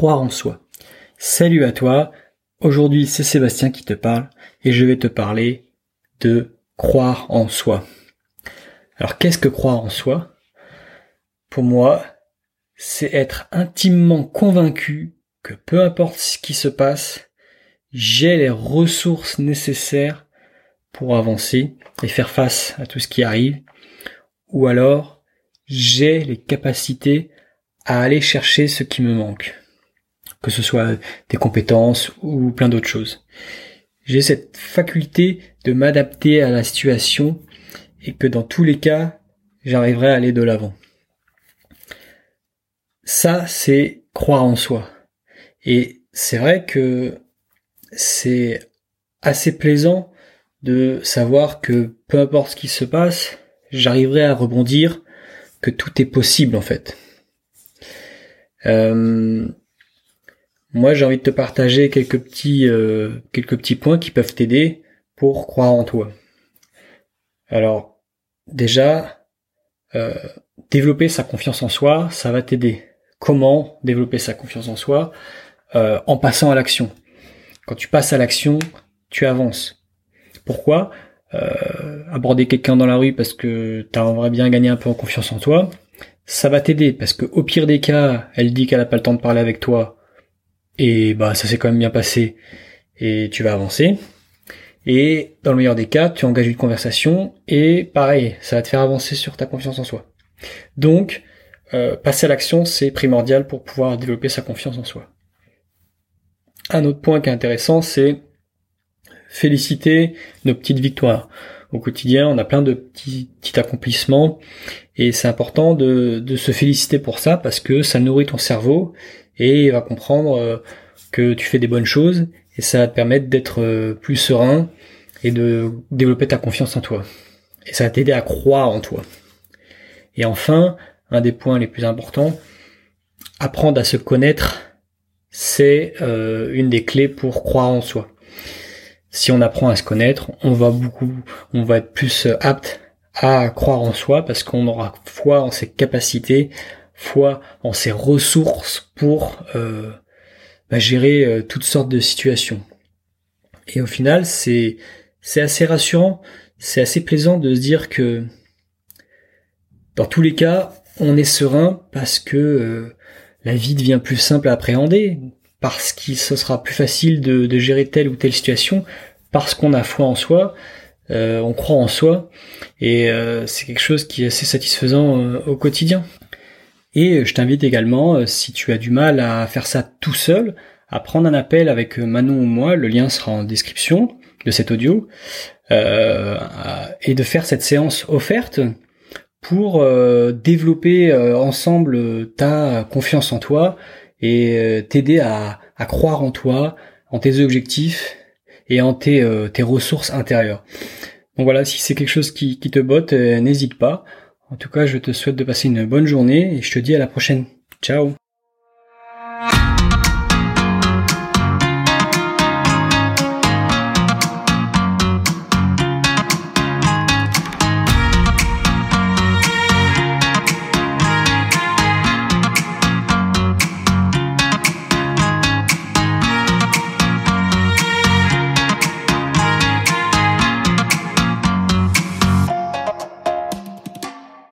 croire en soi. Salut à toi, aujourd'hui c'est Sébastien qui te parle et je vais te parler de croire en soi. Alors qu'est-ce que croire en soi? Pour moi, c'est être intimement convaincu que peu importe ce qui se passe, j'ai les ressources nécessaires pour avancer et faire face à tout ce qui arrive, ou alors j'ai les capacités à aller chercher ce qui me manque, que ce soit des compétences ou plein d'autres choses. J'ai cette faculté de m'adapter à la situation et que dans tous les cas, j'arriverai à aller de l'avant. Ça, c'est croire en soi. Et c'est vrai que c'est assez plaisant de savoir que peu importe ce qui se passe, j'arriverai à rebondir, que tout est possible en fait. Euh, moi, j'ai envie de te partager quelques petits, euh, quelques petits points qui peuvent t'aider pour croire en toi. Alors, déjà, euh, développer sa confiance en soi, ça va t'aider. Comment développer sa confiance en soi? En passant à l'action. Quand tu passes à l'action, tu avances. Pourquoi? Aborder quelqu'un dans la rue parce que tu aimerais bien gagner un peu en confiance en toi, ça va t'aider parce que au pire des cas, elle dit qu'elle a pas le temps de parler avec toi et bah ça s'est quand même bien passé et tu vas avancer. Et dans le meilleur des cas, tu engages une conversation et pareil, ça va te faire avancer sur ta confiance en soi. Donc, euh, passer à l'action, c'est primordial pour pouvoir développer sa confiance en soi. Un autre point qui est intéressant, c'est féliciter nos petites victoires au quotidien, on a plein de petits, accomplissements et c'est important de, se féliciter pour ça parce que ça nourrit ton cerveau et il va comprendre euh, que tu fais des bonnes choses et ça va te permettre d'être euh, plus serein et de développer ta confiance en toi. Et ça va t'aider à croire en toi. Et enfin, un des points les plus importants, apprendre à se connaître, c'est euh, une des clés pour croire en soi si on apprend à se connaître, on va beaucoup, on va être plus apte à croire en soi parce qu'on aura foi en ses capacités, foi en ses ressources pour euh, bah, gérer euh, toutes sortes de situations. Et au final, c'est c'est assez rassurant, c'est assez plaisant de se dire que dans tous les cas, on est serein parce que la vie devient plus simple à appréhender parce qu'il ce sera plus facile de, gérer telle ou telle situation, parce qu'on a foi en soi, euh, on croit en soi, et euh, c'est quelque chose qui est assez satisfaisant euh, au quotidien. Et je t'invite également, si tu as du mal à faire ça tout seul, à prendre un appel avec Manon ou moi, le lien sera en description de cet audio, et de faire cette séance offerte pour développer ensemble ta confiance en toi, et euh, t'aider à, croire en toi, en tes objectifs et en tes, euh, ressources intérieures. Donc voilà, si c'est quelque chose qui, te botte, euh, n'hésite pas. En tout cas, je te souhaite de passer une bonne journée et je te dis à la prochaine. Ciao